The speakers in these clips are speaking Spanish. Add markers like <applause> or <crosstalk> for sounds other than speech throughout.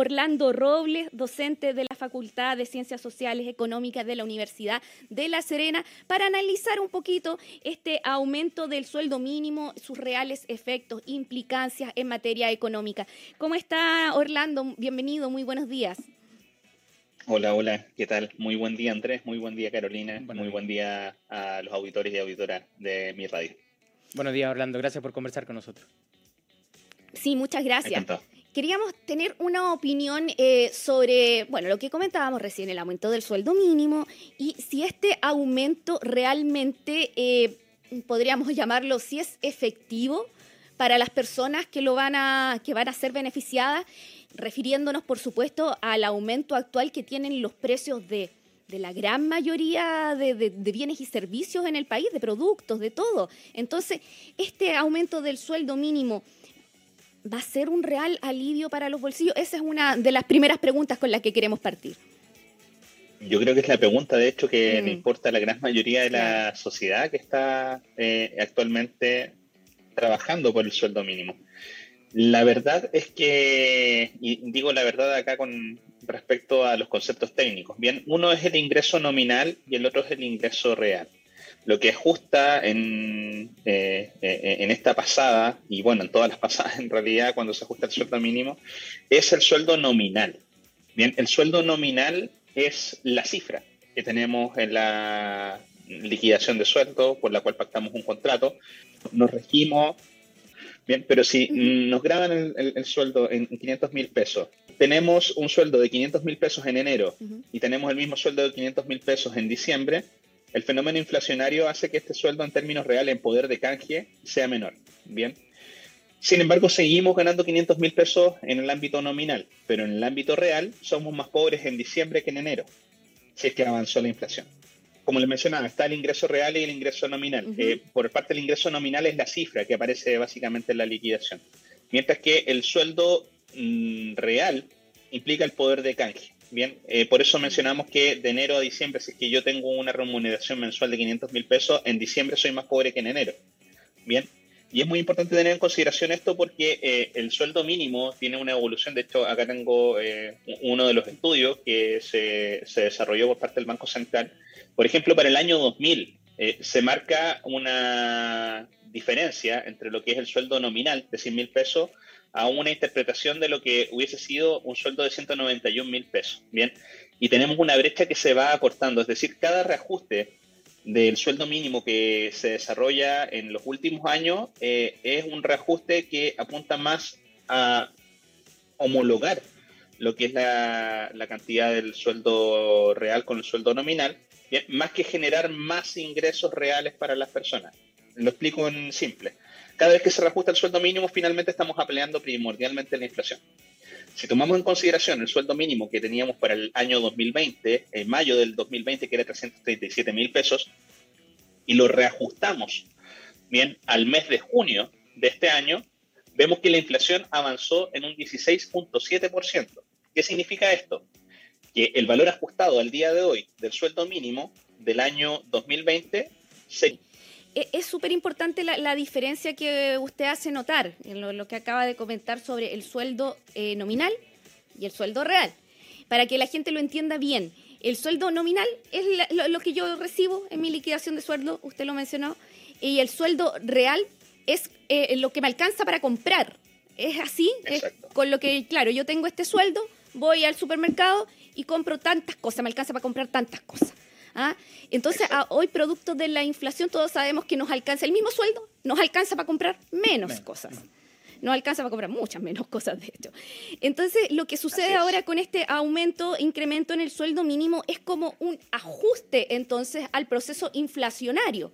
Orlando Robles, docente de la Facultad de Ciencias Sociales Económicas de la Universidad de La Serena, para analizar un poquito este aumento del sueldo mínimo, sus reales efectos, implicancias en materia económica. ¿Cómo está Orlando? Bienvenido, muy buenos días. Hola, hola, ¿qué tal? Muy buen día Andrés, muy buen día Carolina, muy buen día a los auditores y auditoras de mi radio. Buenos días Orlando, gracias por conversar con nosotros. Sí, muchas gracias. Queríamos tener una opinión eh, sobre, bueno, lo que comentábamos recién, el aumento del sueldo mínimo y si este aumento realmente, eh, podríamos <laughs> llamarlo, si es efectivo para las personas que, lo van a, que van a ser beneficiadas, refiriéndonos, por supuesto, al aumento actual que tienen los precios de, la gran mayoría de, de, bienes y servicios en el país, de productos, de todo. Entonces, este aumento del sueldo mínimo va a ser un real alivio para los bolsillos? Esa es una de las primeras preguntas con las que queremos partir. Yo creo que es la pregunta, de hecho, que mm. le importa a la gran mayoría de la sociedad que está eh, actualmente trabajando por el sueldo mínimo. La verdad es que, y digo la verdad acá con respecto a los conceptos técnicos, bien, uno es el ingreso nominal y el otro es el ingreso real lo que ajusta en, eh, eh, en esta pasada, y bueno, en todas las pasadas <laughs> en realidad, cuando se ajusta el sueldo mínimo, es el sueldo nominal. Bien, el sueldo nominal es la cifra que tenemos en la liquidación de sueldo por la cual pactamos un contrato. Nos regimos, bien, pero si nos graban el, sueldo en 500 mil pesos, tenemos un sueldo de 500 mil pesos en enero y tenemos el mismo sueldo de 500 mil pesos en diciembre, el fenómeno inflacionario hace que este sueldo en términos reales en poder de canje sea menor. Bien. Sin embargo, seguimos ganando 500 mil pesos en el ámbito nominal, pero en el ámbito real somos más pobres en diciembre que en enero, si es que avanzó la inflación. Como les mencionaba, está el ingreso real y el ingreso nominal. Eh, por parte del ingreso nominal es la cifra que aparece básicamente en la liquidación, mientras que el sueldo mm, real implica el poder de canje. Bien, eh, por eso mencionamos que de enero a diciembre, si es que yo tengo una remuneración mensual de 500 mil pesos, en diciembre soy más pobre que en enero. Bien, y es muy importante tener en consideración esto porque eh, el sueldo mínimo tiene una evolución. De hecho, acá tengo eh, uno de los estudios que se, se, desarrolló por parte del Banco Central. Por ejemplo, para el año 2000 se marca una diferencia entre lo que es el sueldo nominal de 100 mil pesos a una interpretación de lo que hubiese sido un sueldo de 191 mil pesos. Bien, y tenemos una brecha que se va acortando, es decir, cada reajuste del sueldo mínimo que se desarrolla en los últimos años eh, es un reajuste que apunta más a homologar lo que es la, cantidad del sueldo real con el sueldo nominal, más que generar más ingresos reales para las personas. Lo explico en simple cada vez que se reajusta el sueldo mínimo, finalmente estamos apeleando primordialmente la inflación. Si tomamos en consideración el sueldo mínimo que teníamos para el año 2020, en mayo del 2020, que era 337 mil pesos, y lo reajustamos bien al mes de junio de este año, vemos que la inflación avanzó en un 16.7%. ¿Qué significa esto? Que el valor ajustado al día de hoy del sueldo mínimo del año 2020 se es súper importante la, diferencia que usted hace notar en lo, que acaba de comentar sobre el sueldo eh, nominal y el sueldo real, para que la gente lo entienda bien. El sueldo nominal es lo, que yo recibo en mi liquidación de sueldo, usted lo mencionó, y el sueldo real es eh, lo que me alcanza para comprar. Es así, es con lo que, claro, yo tengo este sueldo, voy al supermercado y compro tantas cosas, me alcanza para comprar tantas cosas. ¿Ah? Entonces, hoy, producto de la inflación, todos sabemos que nos alcanza el mismo sueldo, nos alcanza para comprar menos, cosas. Nos alcanza para comprar muchas menos cosas, de hecho. Entonces, lo que sucede ahora con este aumento, incremento en el sueldo mínimo, es como un ajuste entonces al proceso inflacionario,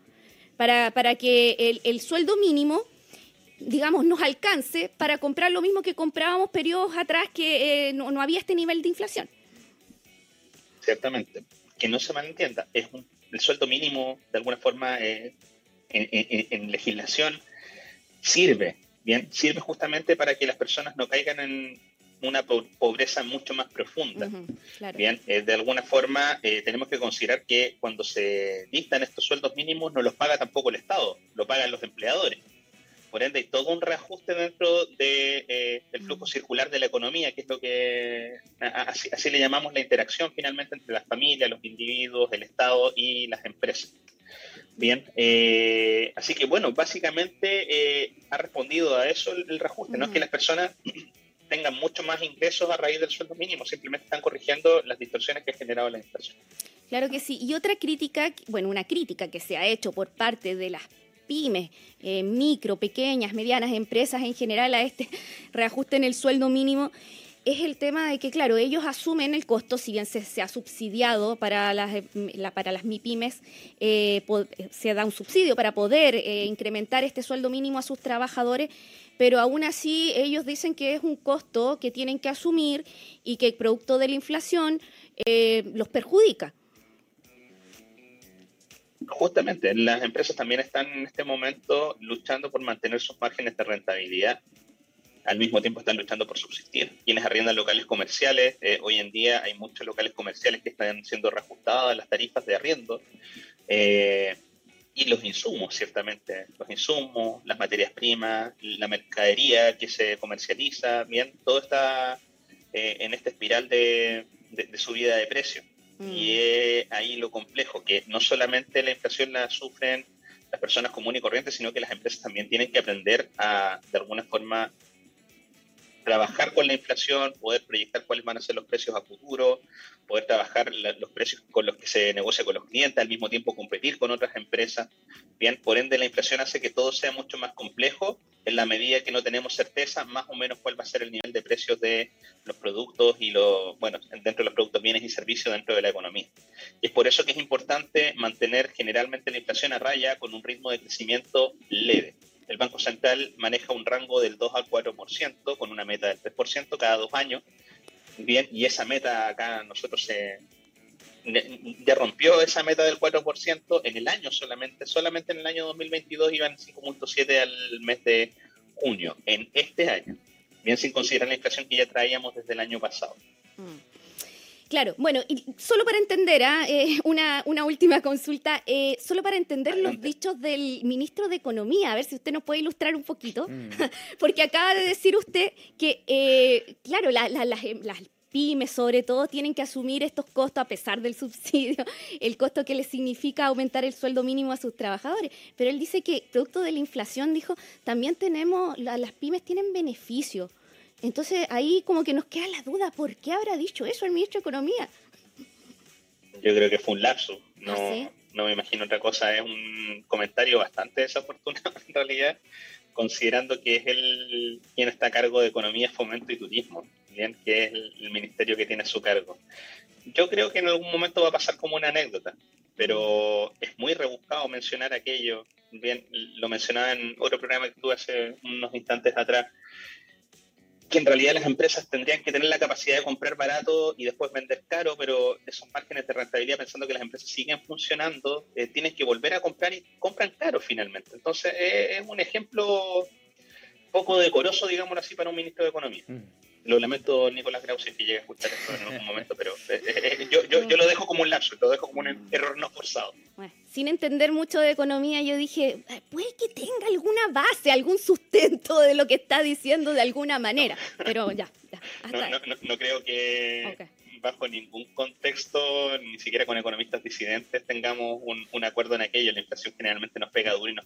para, para que el, el sueldo mínimo digamos, nos alcance para comprar lo mismo que comprábamos periodos atrás que eh, no, no, había este nivel de inflación. Ciertamente que no se malentienda, es el sueldo mínimo, de alguna forma, eh, en, legislación, sirve, ¿bien? Sirve justamente para que las personas no caigan en una pobreza mucho más profunda. Bien, eh, de alguna forma eh, tenemos que considerar que cuando se dictan estos sueldos mínimos no los paga tampoco el Estado, lo pagan los empleadores. Por ende, hay todo un reajuste dentro de, eh, del flujo mm. circular de la economía, que es lo que así, le llamamos la interacción finalmente entre las familias, los individuos, el Estado y las empresas. Bien, eh, así que bueno, básicamente eh, ha respondido a eso el, reajuste, no es que las personas <clears throat> tengan mucho más ingresos a raíz del sueldo mínimo, simplemente están corrigiendo las distorsiones que ha generado la inflación. Claro que sí. Y otra crítica, bueno, una crítica que se ha hecho por parte de las pymes, eh, micro, pequeñas, medianas empresas en general a este <laughs> reajuste en el sueldo mínimo es el tema de que, claro, ellos asumen el costo, si bien se, ha subsidiado para las, eh, para las MIPIMES, eh, se da un subsidio para poder incrementar este sueldo mínimo a sus trabajadores, pero aún así ellos dicen que es un costo que tienen que asumir y que producto de la inflación los perjudica. Justamente, las empresas también están en este momento luchando por mantener sus márgenes de rentabilidad. Al mismo tiempo están luchando por subsistir. Quienes arriendan locales comerciales, eh, hoy en día hay muchos locales comerciales que están siendo reajustadas las tarifas de arriendo. Eh, y los insumos, ciertamente, los insumos, las materias primas, la mercadería que se comercializa, bien, todo está eh, en esta espiral de, de subida de Y ahí lo complejo, que no solamente la inflación la sufren las personas comunes y corrientes, sino que las empresas también tienen que aprender a, de alguna forma, trabajar con la inflación, poder proyectar cuáles van a ser los precios a futuro, poder trabajar los precios con los que se negocia con los clientes, al mismo tiempo competir con otras empresas. Bien, por ende, la inflación hace que todo sea mucho más complejo la medida que no tenemos certeza más o menos cuál va a ser el nivel de precios de los productos y los, bueno, dentro de los productos, bienes y servicios dentro de la economía. Y es por eso que es importante mantener generalmente la inflación a raya con un ritmo de crecimiento leve el Banco Central maneja un rango del 2 al 4%, con una meta del 3% cada dos años. Bien, y esa meta acá nosotros se, ya rompió esa meta del 4% en el año solamente. Solamente en el año 2022 iban 5.7 al mes de junio. En este año, bien sin considerar la inflación que ya traíamos desde el año pasado. Mm. Claro, bueno, y solo para entender, ¿ah? eh, una, una, última consulta, eh, solo para entender los dichos del ministro de Economía, a ver si usted nos puede ilustrar un poquito, mm. <laughs> porque acaba de decir usted que, eh, claro, las, pymes sobre todo tienen que asumir estos costos a pesar del <laughs> subsidio, el costo que les significa aumentar el sueldo mínimo a sus trabajadores. Pero él dice que producto de la inflación, dijo, también tenemos, las pymes tienen beneficios. Entonces ahí como que nos queda la duda, ¿por qué habrá dicho eso el ministro de Economía? Yo creo que fue un lapso, no, ¿Ah, no me imagino otra cosa, es un comentario bastante desafortunado <laughs> en realidad, considerando que es el quien está a cargo de Economía, Fomento y Turismo, que es el, ministerio que tiene a su cargo. Yo creo que en algún momento va a pasar como una anécdota, pero es muy rebuscado mencionar aquello. Bien, lo mencionaba en otro programa que tuve hace unos instantes atrás, que en realidad las empresas tendrían que tener la capacidad de comprar barato y después vender caro, pero esos márgenes de rentabilidad, pensando que las empresas siguen funcionando, eh, tienen que volver a comprar y compran caro finalmente. Entonces, eh, es un ejemplo poco decoroso, digámoslo así, para un ministro de Economía. Mm. Lo lamento, Nicolás Grau, si que llegue a escuchar esto en algún momento, pero eh, yo, yo, yo, lo dejo como un lapso, lo dejo como un error no forzado. sin entender mucho de economía, yo dije, puede que tenga alguna base, algún sustento de lo que está diciendo de alguna manera, pero ya, ya no, creo que bajo ningún contexto, ni siquiera con economistas disidentes, tengamos un, acuerdo en aquello. La inflación generalmente nos pega duro y nos